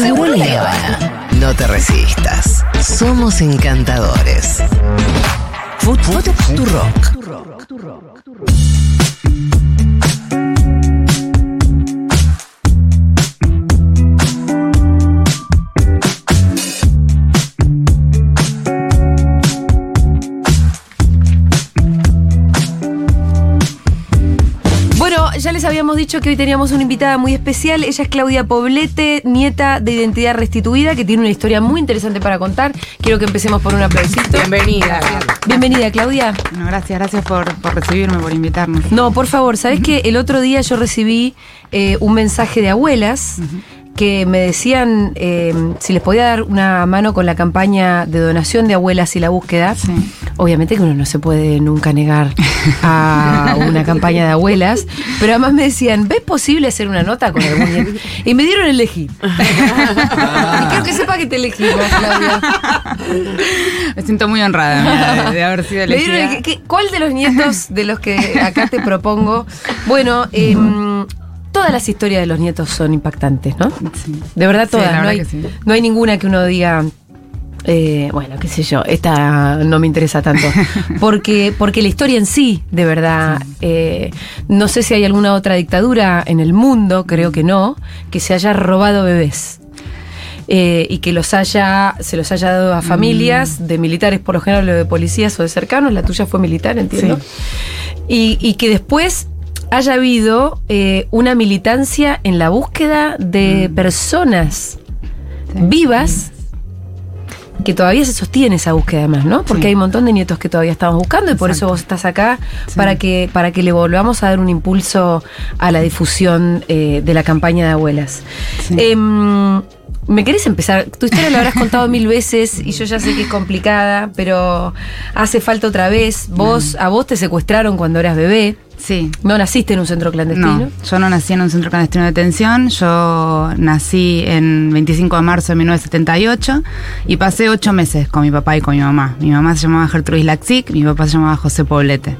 Seguro la Habana. No te resistas. Somos encantadores. Food, rock. Les habíamos dicho que hoy teníamos una invitada muy especial. Ella es Claudia Poblete, nieta de Identidad Restituida, que tiene una historia muy interesante para contar. Quiero que empecemos por un aplausito. Bienvenida. Bienvenida, Claudia. Bueno, gracias, gracias por, por recibirme, por invitarnos. No, por favor, ¿sabes que El otro día yo recibí eh, un mensaje de abuelas que me decían eh, si les podía dar una mano con la campaña de donación de abuelas y la búsqueda. Sí. Obviamente que uno no se puede nunca negar a una campaña de abuelas, pero además me decían, ¿ves posible hacer una nota con algún nieto? Y me dieron elegir. y quiero que sepa que te elegimos, Claudia. Me siento muy honrada mira, de, de haber sido Me dieron elegida. el- ¿qué- ¿Cuál de los nietos de los que acá te propongo? Bueno, em, todas las historias de los nietos son impactantes, ¿no? Sí. De verdad Sí, todas. no, hay, que sí. no hay ninguna que uno diga, eh, bueno, qué sé yo, esta no me interesa tanto. Porque, porque la historia en sí, de verdad, eh, no sé si hay alguna otra dictadura en el mundo, creo que no, que se haya robado bebés. Eh, y que los haya, se los haya dado a familias de militares, por lo general, o de policías o de cercanos. La tuya fue militar, entiendo. Y, y que después haya habido eh, una militancia en la búsqueda de personas Sí. vivas que todavía se sostiene esa búsqueda además, ¿no? Porque Sí. hay un montón de nietos que todavía estamos buscando y por eso vos estás acá para que para que le volvamos a dar un impulso a la difusión eh, de la campaña de abuelas. Em, ¿Me querés empezar? Tu historia la habrás contado mil veces y yo ya sé que es complicada, pero hace falta otra vez. Vos, a vos te secuestraron cuando eras bebé. Sí. No naciste en un centro clandestino. No, yo no nací en un centro clandestino de detención, yo nací en 25 de marzo de 1978 y pasé ocho meses con mi papá y con mi mamá. Mi mamá se llamaba Gertrudis Laxic, mi papá se llamaba José Poblete.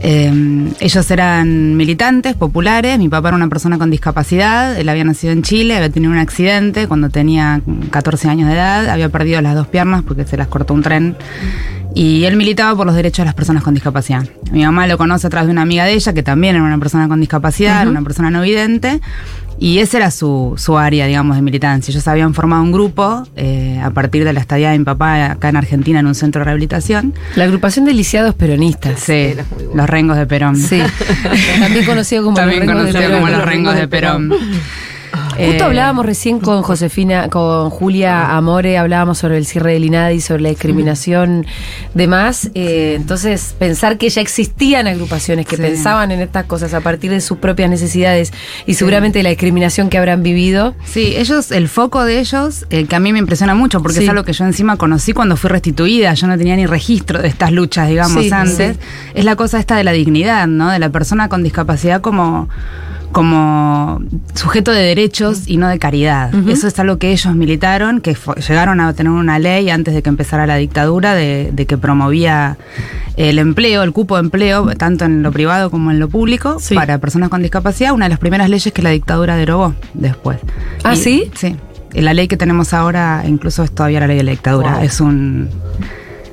Eh, ellos eran militantes, populares, mi papá era una persona con discapacidad, él había nacido en Chile, había tenido un accidente cuando tenía 14 años de edad, había perdido las dos piernas porque se las cortó un tren. Y él militaba por los derechos de las personas con discapacidad. Mi mamá lo conoce a través de una amiga de ella, que también era una persona con discapacidad, era una persona no vidente. Y ese era su, su área, digamos, de militancia. Ellos habían formado un grupo eh, a partir de la estadía de mi papá acá en Argentina en un centro de rehabilitación. La agrupación de lisiados peronistas. Sí, los rengos de Perón. Sí. También conocido como También los rengos de conocido Perón. como los rengos de Perón. Justo Eh, hablábamos recién con Josefina, con Julia Amore, hablábamos sobre el cierre del INADI, sobre la discriminación, demás. Eh, entonces, pensar que ya existían agrupaciones que Sí. pensaban en estas cosas a partir de sus propias necesidades y seguramente la discriminación que habrán vivido. Sí, ellos, el foco de ellos, eh, que a mí me impresiona mucho, porque Sí. es algo que yo encima conocí cuando fui restituida, yo no tenía ni registro de estas luchas, digamos, Sí, antes, sí. es la cosa esta de la dignidad, ¿no? De la persona con discapacidad como como sujeto de derechos y no de caridad. Eso es algo que ellos militaron, que llegaron a tener una ley antes de que empezara la dictadura de, de que promovía el empleo, el cupo de empleo, tanto en lo privado como en lo público, Sí. para personas con discapacidad, una de las primeras leyes que la dictadura derogó después. ¿Ah, Y- sí? Sí. La ley que tenemos ahora incluso es todavía la ley de la dictadura. Wow. Es un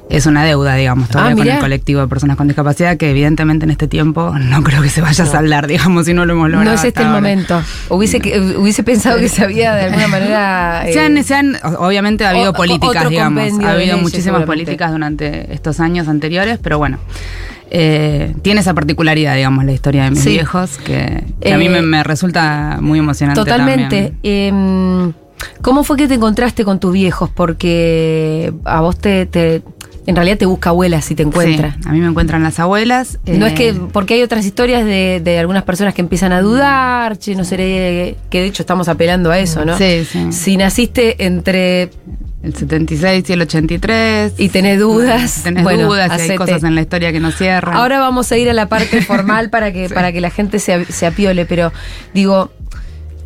es una deuda, digamos, todavía Ah, con el colectivo de personas con discapacidad que evidentemente en este tiempo no creo que se vaya a saldar, digamos, si no lo hemos logrado. No es este el ahora. momento. Hubiese, hubiese pensado que se había de alguna manera. eh, Se han, se han- obviamente ha habido o- políticas, digamos, ha habido leyes, muchísimas políticas durante estos años anteriores, pero bueno, eh, tiene esa particularidad, digamos, la historia de mis Sí. viejos, que, que a mí Eh, me, me resulta muy emocionante. Totalmente. Em, ¿Cómo fue que te encontraste con tus viejos? Porque a vos te, te- en realidad te busca abuela si te encuentra. Sí, a mí me encuentran las abuelas. No eh, es que, porque hay otras historias de, de algunas personas que empiezan a dudar, che, no seré, que de hecho estamos apelando a eso, ¿no? Sí, sí. Si naciste entre El 76 y el 83. y tenés dudas, Tenés bueno, dudas y hay cosas en la historia que no cierran. Ahora vamos a ir a la parte formal para que, para que la gente se, se apiole, pero digo,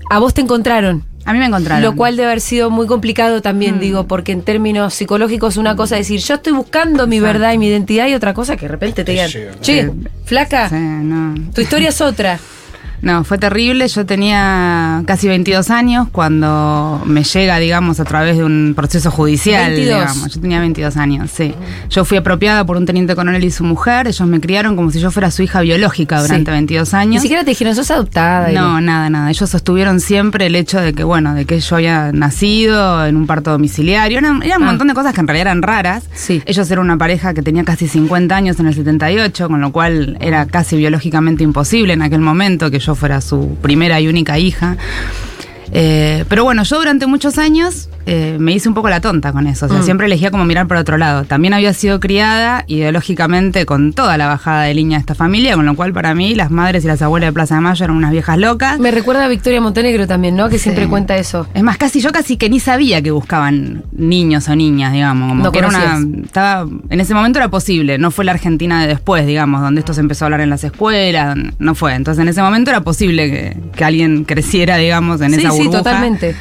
a vos te encontraron. A mí me encontraron. Lo cual debe haber sido muy complicado también, Mm. digo, porque en términos psicológicos una cosa es decir, yo estoy buscando mi Exacto. verdad y mi identidad y otra cosa que de repente te digan, llega. che, Sí. flaca, Sí, no. tu historia es otra. No, fue terrible. Yo tenía casi 22 años cuando me llega, digamos, a través de un proceso judicial. 22. Digamos. Yo tenía 22 años, sí. Yo fui apropiada por un teniente coronel y su mujer. Ellos me criaron como si yo fuera su hija biológica durante Sí. 22 Ni años. siquiera te dijeron, sos adoptada. No, nada, nada. Ellos sostuvieron siempre el hecho de que, bueno, de que yo había nacido en un parto domiciliario. Eran, eran un Ah. montón de cosas que en realidad eran raras. Sí. Ellos eran una pareja que tenía casi 50 años en el 78, con lo cual era casi biológicamente imposible en aquel momento que yo fuera su primera y única hija. Eh, pero bueno, yo durante muchos años eh, me hice un poco la tonta con eso. O sea, Mm. siempre elegía como mirar para otro lado. También había sido criada ideológicamente con toda la bajada de línea de esta familia, con lo cual para mí las madres y las abuelas de Plaza de Mayo eran unas viejas locas. Me recuerda a Victoria Montenegro también, ¿no? Que siempre Sí. cuenta eso. Es más, casi yo casi que ni sabía que buscaban niños o niñas, digamos. Como No que era una. Estaba, en ese momento era posible, no fue la Argentina de después, digamos, donde esto se empezó a hablar en las escuelas, no fue. Entonces en ese momento era posible que, que alguien creciera, digamos, en sí, esa sí, burbuja. totalmente.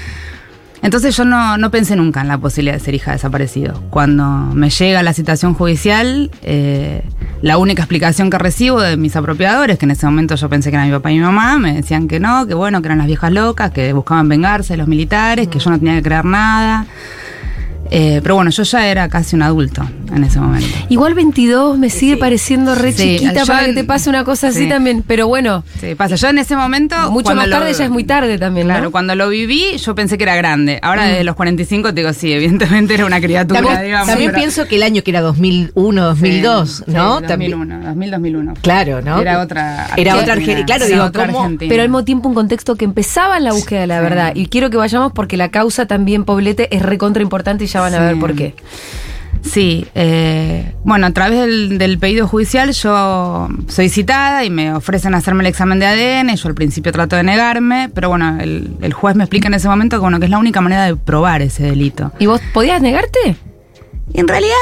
Entonces yo no, no pensé nunca en la posibilidad de ser hija de desaparecido. Cuando me llega la citación judicial, eh, la única explicación que recibo de mis apropiadores, que en ese momento yo pensé que eran mi papá y mi mamá, me decían que no, que bueno, que eran las viejas locas, que buscaban vengarse de los militares, que yo no tenía que creer nada. Eh, pero bueno, yo ya era casi un adulto en ese momento. Igual 22 me sigue pareciendo re Sí, chiquita yo para que te pase una cosa así sí. también. Pero bueno, Sí, pasa. Yo en ese momento. mucho cuando más lo- tarde ya es muy tarde también, ¿no? Claro, cuando lo viví, yo pensé que era grande. Ahora desde los 45 te digo, sí, evidentemente era una criatura, También, digamos. también pero- pienso que el año que era 2001, 2002, Sí, ¿no? sí, También- 2001, 2000, 2001. Claro, ¿no? Era otra Era otra Argentina. Argentina. Claro, Era digo, otra ¿cómo? Argentina. Pero al mismo tiempo un contexto que empezaba en la búsqueda de la Sí. verdad. Y quiero que vayamos porque la causa también, Poblete, es recontra importante y ya van a Sí. ver por qué. Sí, eh, bueno, a través del, del pedido judicial yo soy citada y me ofrecen hacerme el examen de ADN. Yo al principio trato de negarme, pero bueno, el, el juez me explica en ese momento que, bueno, que es la única manera de probar ese delito. ¿Y vos podías negarte? En realidad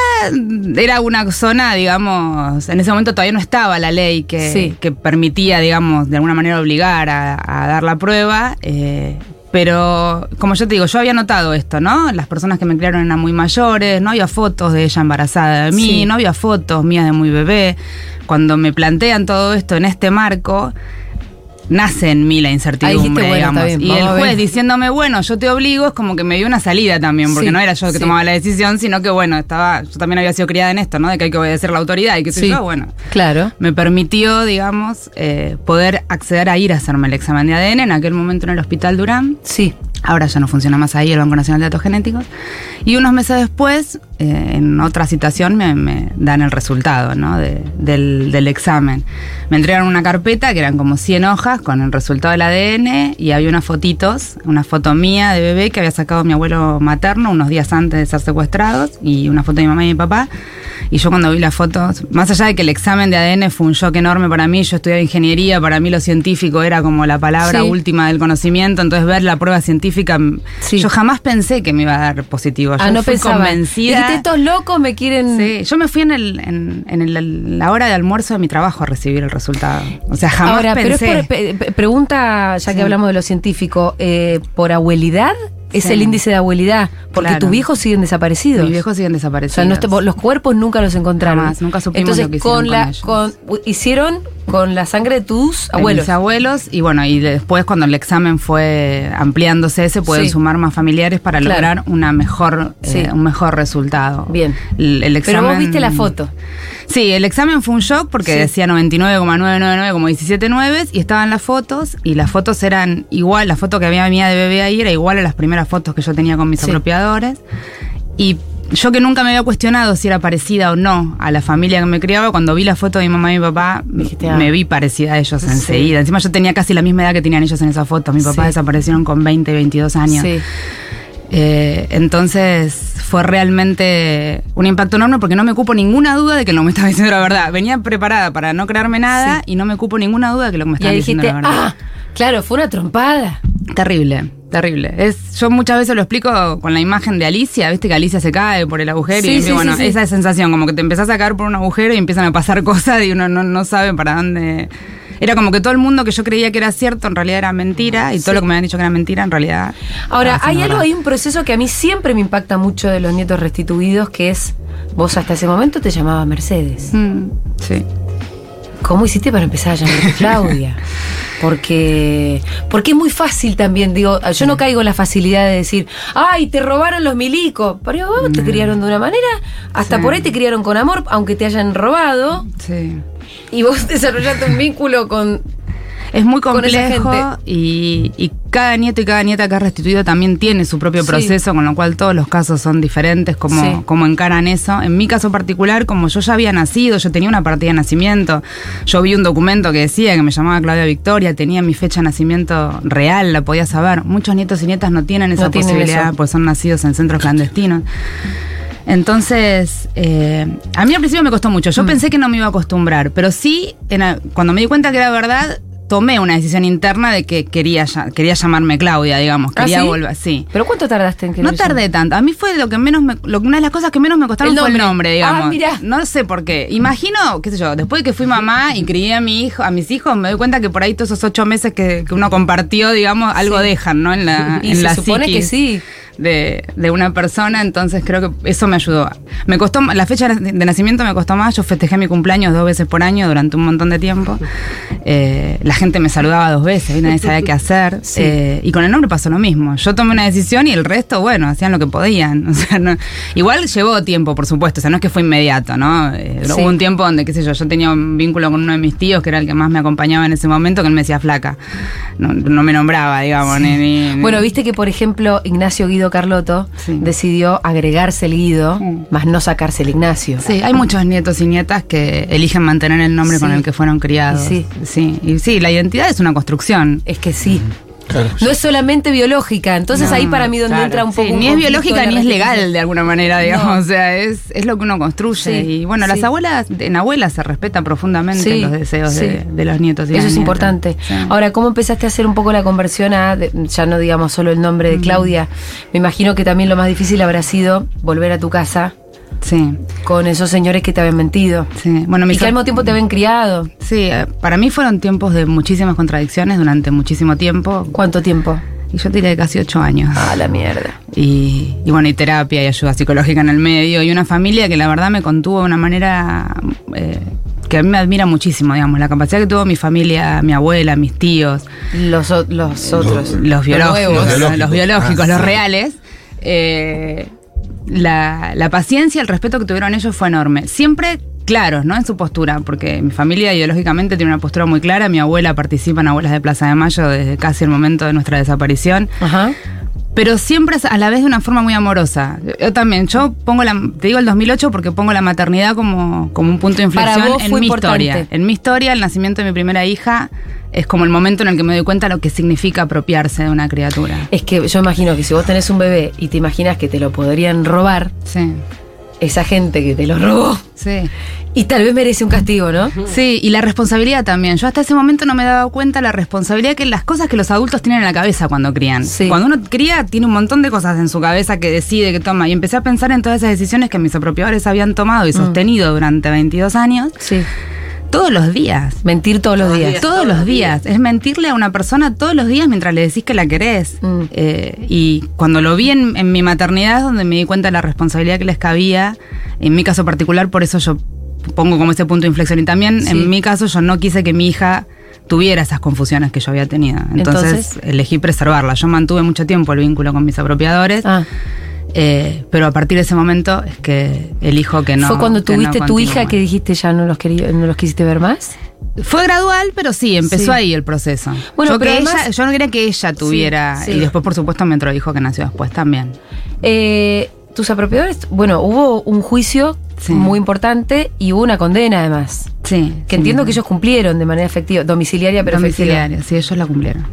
era una zona, digamos, en ese momento todavía no estaba la ley que, Sí. que permitía, digamos, de alguna manera obligar a, a dar la prueba. eh, pero, como yo te digo, yo había notado esto, ¿no? Las personas que me criaron eran muy mayores, no había fotos de ella embarazada de mí, Sí. no había fotos mías de muy bebé. Cuando me plantean todo esto en este marco, nace en mí la incertidumbre, dijiste, bueno, está digamos. bien, y el juez diciéndome, bueno, yo te obligo, es como que me dio una salida también, porque Sí, no era yo el que sí. tomaba la decisión, sino que bueno, estaba, yo también había sido criada en esto, ¿no? De que hay que obedecer la autoridad y qué sé Sí. yo, bueno. Claro. Me permitió, digamos, eh, poder acceder a ir a hacerme el examen de ADN en aquel momento en el Hospital Durán. Sí. Ahora ya no funciona más ahí el Banco Nacional de Datos Genéticos. Y unos meses después, eh, en otra citación, me, me dan el resultado ¿no? de- del, del examen. Me entregaron una carpeta que eran como 100 hojas con el resultado del ADN y había unas fotitos, una foto mía de bebé que había sacado mi abuelo materno unos días antes de ser secuestrados y una foto de mi mamá y mi papá. Y yo cuando vi las fotos, más allá de que el examen de ADN fue un shock enorme para mí, yo estudiaba ingeniería, para mí lo científico era como la palabra Sí. última del conocimiento, entonces ver la prueba científica, Sí. yo jamás pensé que me iba a dar positivo. Yo Ah, no fui pensaba. convencida. Estos locos me quieren... Sí, yo me fui en, el, en, en el- la hora de almuerzo de mi trabajo a recibir el resultado. O sea, jamás Ahora, pero es pensé. por, pregunta, ya que hablamos de lo científico, eh, ¿por abuelidad? Es Sí. el índice de abuelidad, porque Claro. tus viejos siguen desaparecidos. Mis viejos siguen O desaparecidos. sea, no te- los cuerpos nunca los encontraron. Jamás, nunca supimos Entonces, lo que hicieron con la, con, hicieron con la sangre de tus de abuelos. Mis abuelos, y bueno, y después cuando el examen fue ampliándose, se pueden Sí. sumar más familiares para Claro. lograr una mejor, Sí. eh, un mejor resultado. Bien. El, el Pero vos examen- viste la foto. Sí, el examen fue un shock porque Sí. decía 99,999 como 17 nueves y estaban las fotos y las fotos eran igual, la foto que había mía de bebé ahí era igual a las primeras fotos que yo tenía con mis apropiadores. Y yo que nunca me había cuestionado si era parecida o no a la familia que me criaba, cuando vi la foto de mi mamá y mi papá, Dijiste, ah. me vi parecida a ellos Sí. enseguida. Encima yo tenía casi la misma edad que tenían ellos en esa foto. Mis papás Sí. desaparecieron con 20, 22 años. Sí. Eh, entonces fue realmente un impacto enorme porque no me cupo ninguna duda de que lo que me estaba diciendo era verdad. Venía preparada para no creerme nada Sí. y no me cupo ninguna duda de que lo que me estaba diciendo era verdad. ah, claro, fue una trompada. Terrible, terrible. Es, yo muchas veces lo explico con la imagen de Alicia, viste que Alicia se cae por el agujero Sí, y sí, bueno, sí, esa sensación, como que te empezás a caer por un agujero y empiezan a pasar cosas y uno no, no sabe para dónde. Era como que todo el mundo que yo creía que era cierto en realidad era mentira y todo lo que me habían dicho que era mentira en realidad. Ahora, hay algo, verdad. hay un proceso que a mí siempre me impacta mucho de los nietos restituidos, que es, vos hasta ese momento te llamabas Mercedes. Mm, sí. ¿Cómo hiciste para empezar a llamarte Claudia? Porque, porque es muy fácil también, digo, yo no caigo en la facilidad de decir, ay, te robaron los milicos, pero vos te criaron de una manera, hasta Sí. por ahí te criaron con amor, aunque te hayan robado, Sí. y vos desarrollaste un vínculo con... Es muy complejo y, y cada nieto y cada nieta que ha restituido también tiene su propio Sí. proceso, con lo cual todos los casos son diferentes, como, Sí. como encaran eso. En mi caso particular, como yo ya había nacido, yo tenía una partida de nacimiento, yo vi un documento que decía que me llamaba Claudia Victoria, tenía mi fecha de nacimiento real, la podía saber. Muchos nietos y nietas no tienen esa No tienen posibilidad, eso. pues son nacidos en centros clandestinos. Entonces, eh, a mí al principio me costó mucho. Yo pensé que no me iba a acostumbrar, pero sí, en cuando me di cuenta que era verdad, tomé una decisión interna de que quería, quería llamarme Claudia, digamos. ¿Ah, Quería sí? volver, sí. ¿Pero cuánto tardaste en que No tardé tanto. A mí fue lo que menos me, lo, una de las cosas que menos me costaron El fue el nombre. nombre, digamos. Ah, mirá. No sé por qué. Imagino, qué sé yo, después de que fui mamá y crié a mi hijo, a mis hijos, me doy cuenta que por ahí todos esos ocho meses que, que uno compartió, digamos, algo Sí. dejan, ¿no? En la, Y en se la supone que sí. De, de una persona, entonces creo que eso me ayudó. Me costó, la fecha de nacimiento me costó más, yo festejé mi cumpleaños dos veces por año durante un montón de tiempo. Eh, la gente me saludaba dos veces, y nadie sabía qué hacer. Sí. Eh, y con el nombre pasó lo mismo. Yo tomé una decisión y el resto, bueno, hacían lo que podían. O sea, no- igual llevó tiempo, por supuesto, o sea, no es que fue inmediato, ¿no? Eh, Sí. Hubo un tiempo donde, qué sé yo, yo tenía un vínculo con uno de mis tíos, que era el que más me acompañaba en ese momento, que él me decía flaca. No, no me nombraba, digamos, ni- ni- ni- Bueno, viste que, por ejemplo, Ignacio Guido Carlotto Sí. decidió agregarse el Guido, más no sacarse el Ignacio. Sí, hay muchos nietos y nietas que eligen mantener el nombre con el que fueron criados. Y sí. sí, y sí, la identidad es una construcción. Es que sí. Claro. No es solamente biológica. Entonces No, ahí para mí donde claro. entra un Sí, poco. un ni es biológica ni es legal de alguna manera, digamos. No. O sea, es, es lo que uno construye. Sí, y bueno, sí. las abuelas, en abuelas se respetan profundamente Sí, los deseos sí. de, de los nietos y Eso es nietas. importante. Sí. Ahora, ¿cómo empezaste a hacer un poco la conversión a, de- ya no digamos solo el nombre de Claudia? Me imagino que también lo más difícil habrá sido volver a tu casa sí, con esos señores que te habían mentido. sí. Bueno, Y mis que al mismo tiempo te habían criado. Sí, eh, para mí fueron tiempos de muchísimas contradicciones durante muchísimo tiempo. ¿Cuánto tiempo? Y yo tiré casi ocho años. Ah, la mierda. Y, y bueno, y terapia y ayuda psicológica en el medio. Y una familia que la verdad me contuvo de una manera eh, que a mí me admira muchísimo, digamos. La capacidad que tuvo mi familia, mi abuela, mis tíos, Los, los otros. los biológicos, los biológicos, los, biológicos. Ah, sí. reales. eh, la, la paciencia, el respeto que tuvieron ellos fue enorme. Siempre claros, ¿no? En su postura, porque mi familia ideológicamente tiene una postura muy clara. Mi abuela participa en Abuelas de Plaza de Mayo desde casi el momento de nuestra desaparición. Ajá. Pero siempre a la vez de una forma muy amorosa. Yo también, yo pongo la, te digo el 2008 porque pongo la maternidad como, como un punto de Para inflexión en mi importante. historia. En mi historia, el nacimiento de mi primera hija es como el momento en el que me doy cuenta lo que significa apropiarse de una criatura. Es que yo imagino que si vos tenés un bebé y te imaginas que te lo podrían robar, Sí, esa gente que te lo robó, sí. y tal vez merece un castigo, ¿no? Sí, y la responsabilidad también. Yo hasta ese momento no me daba cuenta la responsabilidad que las cosas que los adultos tienen en la cabeza cuando crían. Sí. Cuando uno cría, tiene un montón de cosas en su cabeza que decide, que toma. Y empecé a pensar en todas esas decisiones que mis apropiadores habían tomado y sostenido durante 22 años, Sí. Todos los días. Mentir todos los días. Todos los días. Es mentirle a una persona todos los días mientras le decís que la querés. Mm. Eh, y cuando lo vi en, en mi maternidad es donde me di cuenta de la responsabilidad que les cabía. En mi caso particular, por eso yo pongo como ese punto de inflexión. Y también Sí. en mi caso yo no quise que mi hija tuviera esas confusiones que yo había tenido. Entonces, Entonces- elegí preservarla. Yo mantuve mucho tiempo el vínculo con mis apropiadores. Ah, eh, pero a partir de ese momento es que elijo que no. ¿Fue cuando no tuviste tu hija que dijiste ya no los quería, no los quisiste ver más? Fue gradual, pero sí, empezó Sí. ahí el proceso. Bueno, yo, pero que además- ella- yo no quería que ella tuviera. sí. Y después, por supuesto, mi otro hijo que nació después también. Eh, tus apropiadores, bueno, hubo un juicio Sí. muy importante y hubo una condena además. Sí. Que sí. entiendo que ellos cumplieron de manera efectiva, domiciliaria, pero domiciliaria, sí, ellos la cumplieron.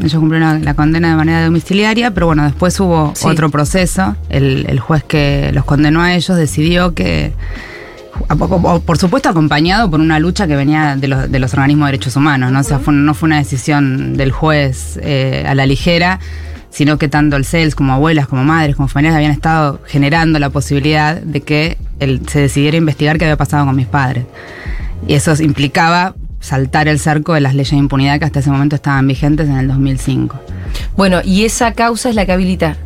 Ellos cumplieron la condena de manera domiciliaria, pero bueno, después hubo Sí. otro proceso. El, el juez que los condenó a ellos decidió que, por supuesto acompañado por una lucha que venía de los, de los organismos de derechos humanos, ¿no? O sea, fue- no fue una decisión del juez eh, a la ligera, sino que tanto el CELS como abuelas, como madres, como familiares habían estado generando la posibilidad de que el- se decidiera investigar qué había pasado con mis padres. Y eso implicaba saltar el cerco de las leyes de impunidad que hasta ese momento estaban vigentes en el 2005. Bueno, y esa causa es la que habilita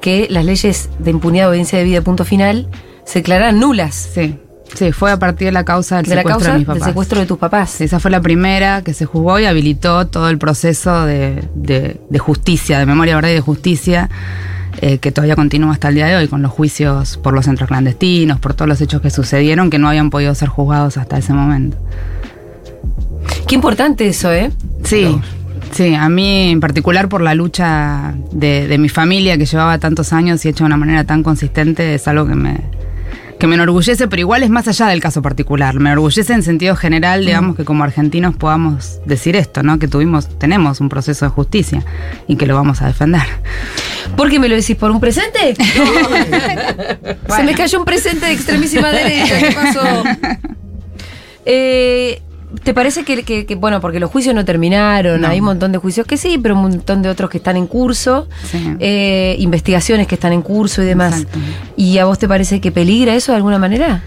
que las leyes de impunidad, obediencia de vida, punto final, se declaran nulas. Sí. Sí, fue a partir de la causa del de la secuestro causa de mis del papás. secuestro de tus papás. Esa fue la primera que se juzgó y habilitó todo el proceso de, de- de justicia, de memoria, verdad y de justicia, eh, que todavía continúa hasta el día de hoy con los juicios por los centros clandestinos, por todos los hechos que sucedieron que no habían podido ser juzgados hasta ese momento. Qué importante eso, ¿eh? Sí, sí, a mí en particular por la lucha de, de mi familia que llevaba tantos años y hecha de una manera tan consistente es algo que me, que me enorgullece, pero igual es más allá del caso particular. Me enorgullece en sentido general, digamos, que como argentinos podamos decir esto, ¿no? Que tuvimos, tenemos un proceso de justicia y que lo vamos a defender. ¿Por qué me lo decís? ¿Por un presente? Se me cayó un presente de extremísima derecha. ¿Qué pasó? Eh, ¿Te parece que, que- que, bueno, porque los juicios no terminaron, No. hay un montón de juicios que sí, pero un montón de otros que están en curso, Sí. eh, investigaciones que están en curso y demás. Exacto. ¿Y a vos te parece que peligra eso de alguna manera?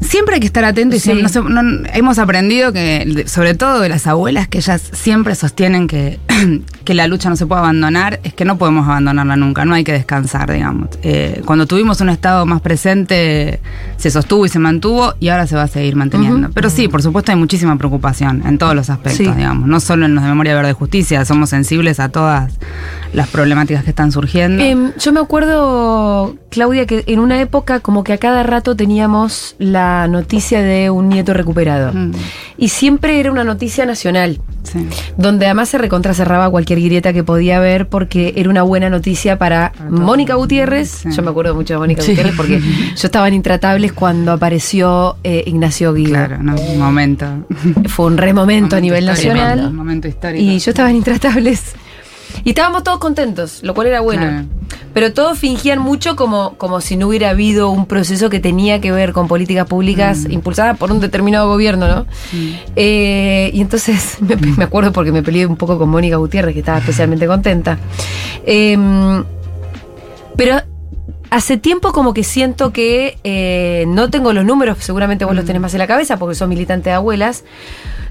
Siempre hay que estar atento y Sí. siempre, no sé, no- hemos aprendido que, sobre todo de las abuelas, que ellas siempre sostienen que, que la lucha no se puede abandonar, es que no podemos abandonarla nunca, no hay que descansar, digamos. Eh, cuando tuvimos un Estado más presente, se sostuvo y se mantuvo y ahora se va a seguir manteniendo. Pero sí, por supuesto hay muchísima preocupación en todos los aspectos, Sí. digamos, no solo en los de Memoria Verde Justicia, somos sensibles a todas las problemáticas que están surgiendo. Em, yo me acuerdo, Claudia, que en una época como que a cada rato teníamos la noticia de un nieto recuperado. Mm, Y siempre era una noticia nacional. sí. donde además se recontracerraba cualquier grieta que podía haber porque era una buena noticia para. Mónica Gutiérrez. Sí. Yo me acuerdo mucho de Mónica Sí. Gutiérrez porque yo estaba en Intratables cuando apareció eh, Ignacio Guido. Claro, no, un momento. Fue un re momento a nivel nacional. Un momento histórico. Y yo estaba en Intratables. Y estábamos todos contentos, lo cual era bueno. Claro. Pero todos fingían mucho como, como si no hubiera habido un proceso que tenía que ver con políticas públicas Mm. impulsadas por un determinado gobierno, ¿no? Eh, y entonces me, me acuerdo porque me peleé un poco con Mónica Gutiérrez, que estaba especialmente contenta. Eh, pero hace tiempo como que siento que eh, no tengo los números, seguramente vos los tenés más en la cabeza porque sos militante de abuelas.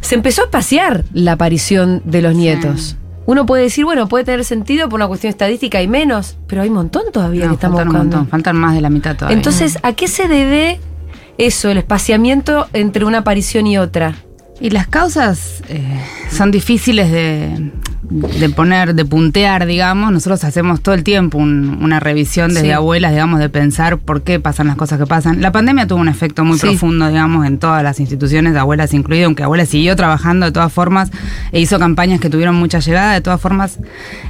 Se empezó a espaciar la aparición de los Sí. nietos. Uno puede decir, bueno, puede tener sentido por una cuestión estadística y menos, pero hay un montón todavía No, que estamos faltan un buscando. montón, faltan más de la mitad todavía. Entonces, ¿a qué se debe eso, el espaciamiento entre una aparición y otra? Y las causas eh, son difíciles de, de poner, de puntear, digamos. Nosotros hacemos todo el tiempo un- una revisión desde Sí. abuelas, digamos, de pensar por qué pasan las cosas que pasan. La pandemia tuvo un efecto muy Sí. profundo, digamos, en todas las instituciones, abuelas incluido, aunque abuelas siguió trabajando de todas formas e hizo campañas que tuvieron mucha llegada, de todas formas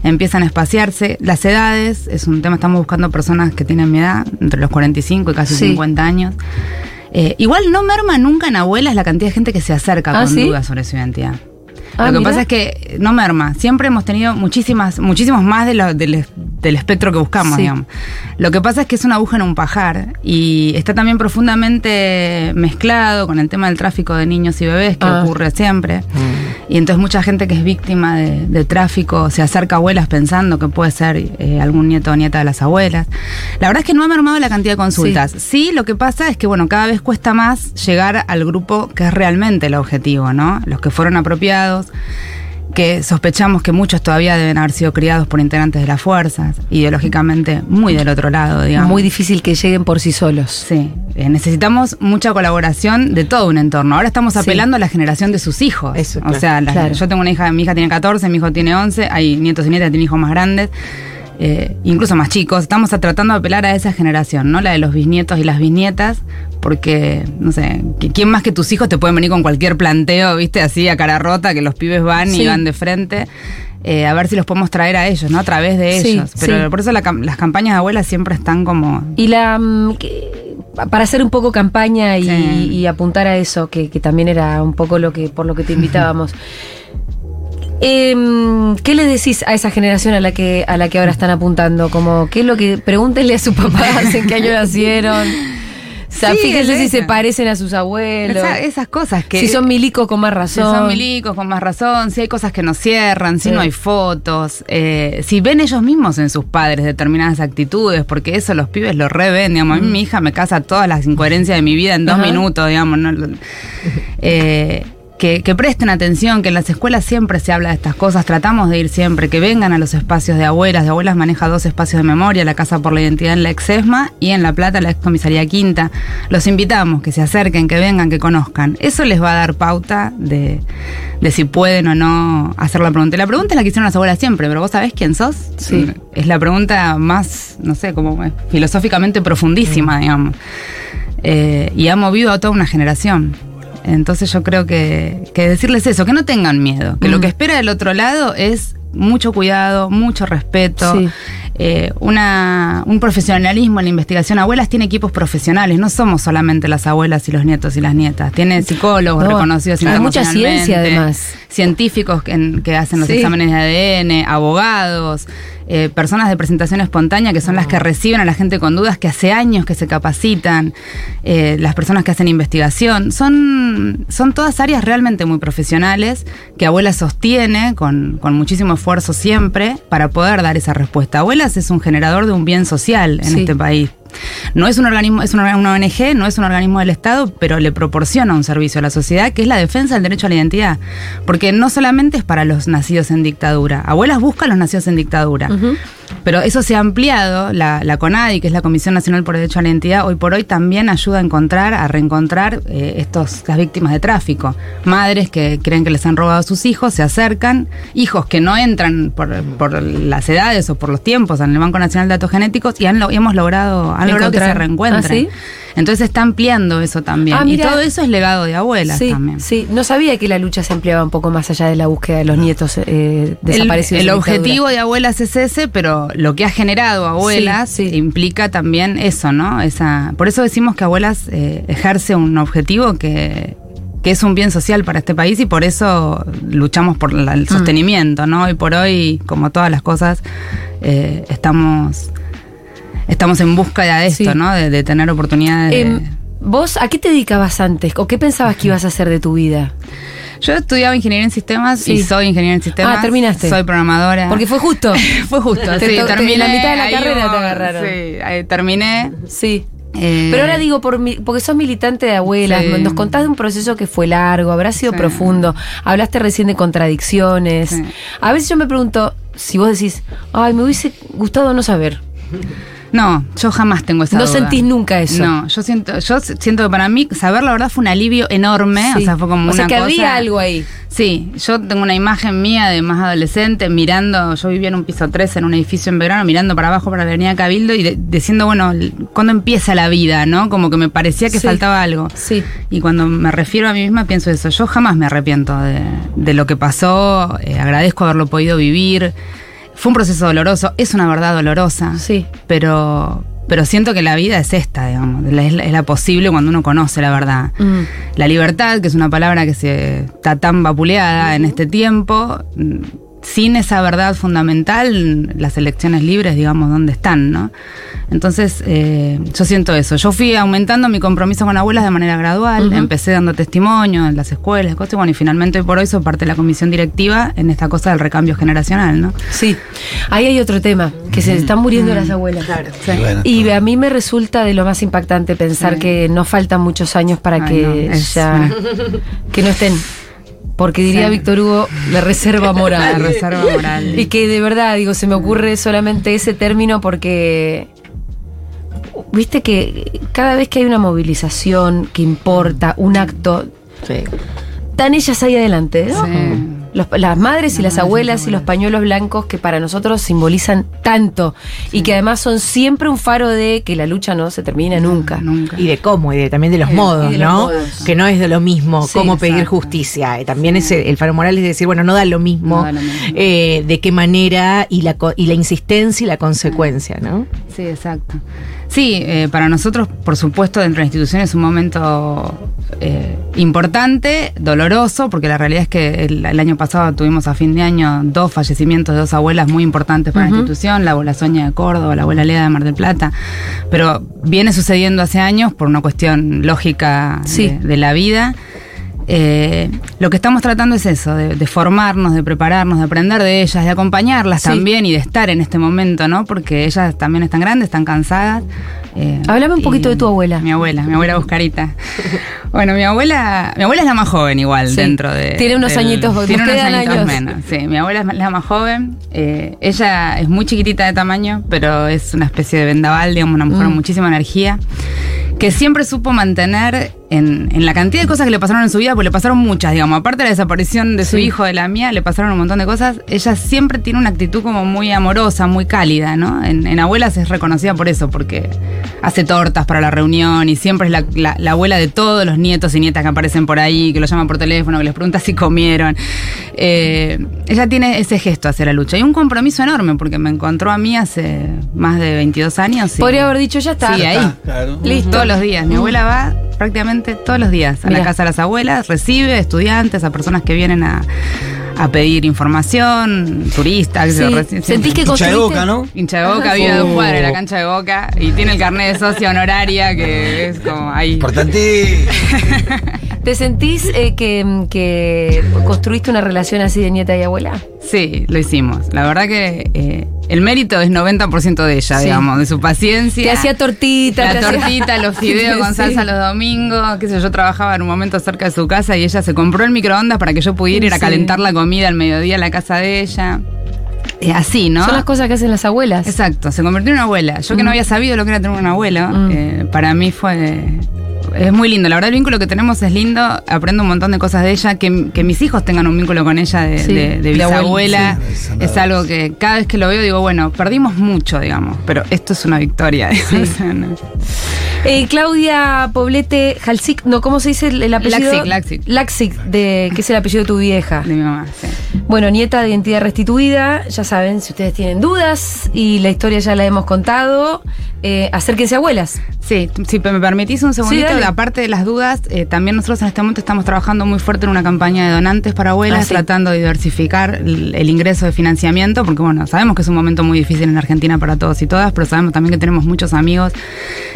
empiezan a espaciarse. Las edades, es un tema, estamos buscando personas que tienen mi edad, entre los 45 y casi Sí. 50 años. Eh, igual no merma nunca en abuelas la cantidad de gente que se acerca Ah, con ¿sí? dudas sobre su identidad. Ah, lo que mira. pasa es que no merma. Siempre hemos tenido muchísimas, muchísimos más de lo- del espectro que buscamos, Sí. digamos. Lo que pasa es que es una aguja en un pajar y está también profundamente mezclado con el tema del tráfico de niños y bebés que Ah. ocurre siempre. Y entonces mucha gente que es víctima de, de tráfico se acerca a abuelas pensando que puede ser eh, algún nieto o nieta de las abuelas. La verdad es que no ha mermado la cantidad de consultas. Sí. lo que pasa es que bueno, cada vez cuesta más llegar al grupo que es realmente el objetivo, ¿no? Los que fueron apropiados que sospechamos que muchos todavía deben haber sido criados por integrantes de las fuerzas, ideológicamente muy del otro lado, digamos. Muy difícil que lleguen por sí solos. Sí, eh, necesitamos mucha colaboración de todo un entorno. Ahora estamos Sí. apelando a la generación de sus hijos. Eso, O claro. sea, la- Claro. yo tengo una hija, mi hija tiene 14, mi hijo tiene 11, hay nietos y nietas que tienen hijos más grandes, eh, incluso más chicos. Estamos tratando de apelar a esa generación, ¿no? La de los bisnietos y las bisnietas, porque, no sé, ¿qui- ¿quién más que tus hijos te pueden venir con cualquier planteo, viste, así a cara rota, que los pibes van Sí. y van de frente? Eh, a ver si los podemos traer a ellos, ¿no? A través de Sí, ellos. Pero sí. por eso la las campañas de abuelas siempre están como Y la mm, para hacer un poco campaña y apuntar a eso, que, que también era un poco lo que por lo que te invitábamos. Em, ¿Qué le decís a esa generación a la que a la que ahora están apuntando? Como, ¿qué es lo que pregúntenle a sus papás en qué año nacieron? O sea, Sí, fíjense si se parecen a sus abuelos. Esa- esas cosas que si son milicos con más Si razón. son milicos, con más razón, si hay cosas que no cierran, si Sí. no hay fotos, eh, si ven ellos mismos en sus padres determinadas actitudes, porque eso los pibes lo reven, digamos, a mí mi hija me casa todas las incoherencias de mi vida en dos Ajá. minutos, digamos, ¿no? Eh, que, que presten atención, que en las escuelas siempre se habla de estas cosas, tratamos de ir siempre, que vengan a los espacios de abuelas. De abuelas maneja dos espacios de memoria, la Casa por la Identidad en la Exesma y en La Plata la Excomisaría Quinta. Los invitamos, que se acerquen, que vengan, que conozcan. Eso les va a dar pauta de, de si pueden o no hacer la pregunta. Y la pregunta es la que hicieron las abuelas siempre, pero vos sabés quién sos. Sí. Es la pregunta más, no sé, como eh, filosóficamente profundísima, digamos. Eh, y ha movido a toda una generación. Entonces yo creo que, que decirles eso, que no tengan miedo, que lo Mm. que espera del otro lado es mucho cuidado, mucho respeto, Sí. eh, una, un profesionalismo en la investigación. Abuelas tiene equipos profesionales, no somos solamente las abuelas y los nietos y las nietas, tiene psicólogos No, reconocidos hay mucha ciencia, además. científicos que, en- que hacen los Sí. exámenes de ADN, abogados, eh, personas de presentación espontánea que son las que reciben a la gente con dudas, que hace años que se capacitan, eh, las personas que hacen investigación. Son, son todas áreas realmente muy profesionales que Abuelas sostiene con, con muchísimo esfuerzo siempre para poder dar esa respuesta. Abuelas es un generador de un bien social en Sí. este país. No es un organismo, es una, ONG, no es un organismo del Estado, pero le proporciona un servicio a la sociedad que es la defensa del derecho a la identidad. Porque no solamente es para los nacidos en dictadura. Abuelas buscan a los nacidos en dictadura. Pero eso se ha ampliado, la, la CONADI, que es la Comisión Nacional por el Derecho a la Identidad, hoy por hoy también ayuda a encontrar, a reencontrar eh, estos, las víctimas de tráfico. Madres que creen que les han robado a sus hijos, se acercan, hijos que no entran por, por las edades o por los tiempos en el Banco Nacional de Datos Genéticos y han, lo- hemos logrado, han logrado que se reencuentren. ¿Ah, sí? Entonces está ampliando eso también. Ah, y todo eso es legado de abuelas Sí, también. sí. No sabía que la lucha se empleaba un poco más allá de la búsqueda de los nietos eh, desaparecidos. el objetivo de abuelas es ese, pero lo que ha generado abuelas Sí, sí. implica también eso, ¿no? Esa, por eso decimos que abuelas eh, ejerce un objetivo que, que es un bien social para este país y por eso luchamos por la- Mm. el sostenimiento, ¿no? Hoy por hoy, como todas las cosas, eh, estamos, estamos en búsqueda de esto, Sí. ¿no? De, de tener oportunidades. de- Em, ¿Vos a qué te dedicabas antes? ¿O qué pensabas que ibas a hacer de tu vida? Yo estudiaba ingeniería en sistemas y soy ingeniera en sistemas. Ah, terminaste. Soy programadora. Porque fue justo. Fue justo, sí, te- terminé. la mitad de la carrera hubo- te agarraron. Sí, ahí terminé. Sí. eh, Pero ahora digo, por mi- porque sos militante de abuelas, Sí. nos contás de un proceso que fue largo, habrá sido Sí. profundo, hablaste recién de contradicciones. Sí. A veces yo me pregunto, si vos decís, ay, me hubiese gustado no saber. No, yo jamás tengo esa No duda. sentís nunca eso. No, yo siento, yo siento que para mí saber la verdad fue un alivio enorme. Sí. O sea, fue como O sea, una que cosa- había algo ahí. Sí, yo tengo una imagen mía de más adolescente mirando, yo vivía en un piso 3 en un edificio en verano, mirando para abajo para la avenida Cabildo y de- diciendo, bueno, ¿cuándo empieza la vida? ¿No? Como que me parecía que Sí. faltaba algo. Sí. Y cuando me refiero a mí misma pienso eso, yo jamás me arrepiento de, de lo que pasó, eh, agradezco haberlo podido vivir. Fue un proceso doloroso, es una verdad dolorosa, Sí. pero, pero siento que la vida es esta, digamos, es la, es la posible cuando uno conoce la verdad. Mm. La libertad, que es una palabra que se está tan vapuleada en este tiempo, sin esa verdad fundamental, las elecciones libres, digamos, ¿dónde están? ¿no? Entonces, eh, yo siento eso. Yo fui aumentando mi compromiso con abuelas de manera gradual, empecé dando testimonio en las escuelas, cosas, y bueno, y finalmente hoy por hoy soy parte de la comisión directiva en esta cosa del recambio generacional, ¿no? Sí. Ahí hay otro tema, que se están muriendo las abuelas. Sí. Bueno, Y a mí me resulta de lo más impactante pensar Sí. que no faltan muchos años para Ay, que no, es- ya que no estén. Porque diría Sí. Víctor Hugo, la reserva moral. La reserva moral. Y que de verdad, digo, se me ocurre solamente ese término porque viste que cada vez que hay una movilización que importa, un acto, Sí. están ellas ahí adelante, ¿no? Sí. Los- las madres y Las abuelas las y los pañuelos blancos que para nosotros simbolizan tanto y que además son siempre un faro de que la lucha no se termina nunca. Nunca. Y de cómo, y de, también de los de- modos, de los ¿no? modos. Que no es de lo mismo Sí, cómo pedir justicia. También es el, el faro moral es decir, bueno, no da lo mismo, No da lo mismo. eh, de qué manera y la, co- y la insistencia y la consecuencia, ¿no? Sí, exacto. Sí, eh, para nosotros, por supuesto, dentro de la institución es un momento eh, importante, doloroso, porque la realidad es que el, el año pasado tuvimos a fin de año dos fallecimientos de dos abuelas muy importantes para la institución, la abuela Soña de Córdoba, la abuela Lea de Mar del Plata, pero viene sucediendo hace años por una cuestión lógica Sí. de, de la vida. Eh, lo que estamos tratando es eso, de, de formarnos, de prepararnos, de aprender de ellas, de acompañarlas Sí. también y de estar en este momento, ¿no? Porque ellas también están grandes, están cansadas. eh, Háblame un poquito de tu abuela. Mi abuela, mi abuela Buscarita. bueno, mi abuela, mi abuela es la más joven igual Sí. dentro de. Tiene unos añitos, nos tiene unos añitos años. menos. Sí, mi abuela es la más joven. eh, ella es muy chiquitita de tamaño, pero es una especie de vendaval, digamos, una mujer Mm. con muchísima energía. Que siempre supo mantener en, en la cantidad de cosas que le pasaron en su vida, pues le pasaron muchas, digamos. Aparte de la desaparición de su Sí. hijo, de la mía, le pasaron un montón de cosas. Ella siempre tiene una actitud como muy amorosa, muy cálida, ¿no? En, en abuelas es reconocida por eso, porque hace tortas para la reunión y siempre es la, la- la abuela de todos los nietos y nietas que aparecen por ahí, que lo llaman por teléfono, que les pregunta si comieron. Eh, ella tiene ese gesto hacia la lucha y un compromiso enorme, porque me encontró a mí hace más de 22 años. y- Podría haber dicho, ya está. Sí, ahí. Claro. Listo. Los días. Mi abuela va prácticamente todos los días a Mira. la casa de las abuelas, recibe estudiantes, a personas que vienen a, a pedir información, turistas. que se Sí. Sentís que Hincha de boca, ¿no? Hincha de boca, vive a dos Oh. cuadras de la cancha de boca y tiene el carnet de socia honoraria que es como ahí. Importante. ¿Te sentís eh, que, que construiste una relación así de nieta y abuela? Sí, lo hicimos. La verdad que eh, el mérito es 90% de ella, Sí. digamos, de su paciencia. Te hacía tortita, La hacía- tortita, los fideos con Sí. salsa los domingos, qué sé yo, trabajaba en un momento cerca de su casa y ella se compró el microondas para que yo pudiera ir a calentar la comida al mediodía en la casa de ella. Eh, así, ¿no? Son las cosas que hacen las abuelas. Exacto, se convirtió en una abuela. Yo que Mm. no había sabido lo que era tener un abuelo, Mm. eh, para mí fue... Es muy lindo, la verdad el vínculo que tenemos es lindo, aprendo un montón de cosas de ella, que, que mis hijos tengan un vínculo con ella de, Sí, de- de de abuela, bisabuela, sí. es algo que cada vez que lo veo digo, bueno, perdimos mucho, digamos, pero esto es una victoria. No. Eh, Claudia Poblete Halsik, no, ¿cómo se dice el, el apellido? Laxic, Laxic. Laxic, de, que es el apellido de tu vieja. De mi mamá, sí. Bueno, nieta de identidad restituida, ya saben, si ustedes tienen dudas y la historia ya la hemos contado, eh, acérquense abuelas. Sí, si me permitís un segundito, dale. aparte de las dudas, eh, también nosotros en este momento estamos trabajando muy fuerte en una campaña de donantes para abuelas, Ah, sí. tratando de diversificar el, el ingreso de financiamiento, porque bueno, sabemos que es un momento muy difícil en Argentina para todos y todas, pero sabemos también que tenemos muchos amigos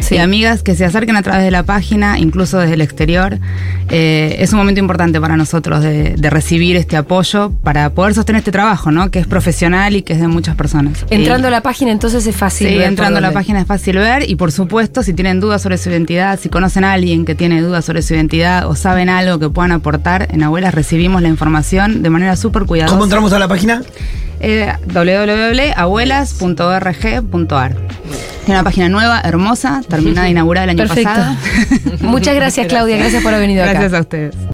Sí. y amigas que se acerquen a través de la página, incluso desde el exterior. Eh, es un momento importante para nosotros de, de recibir este apoyo para poder sostener este trabajo, ¿no? Que es profesional y que es de muchas personas. Entrando Eh, a la página entonces es fácil. Sí, ver entrando a la página es fácil ver y por supuesto si tienen dudas sobre su identidad, si conocen a alguien que tiene dudas sobre su identidad o saben algo que puedan aportar, en Abuelas recibimos la información de manera súper cuidadosa. ¿Cómo entramos a la página? Eh, www.abuelas.org.ar Es una página nueva, hermosa, terminada de inaugurar el año Perfecto. pasado. Muchas gracias Claudia, gracias por haber venido acá. Gracias a ustedes.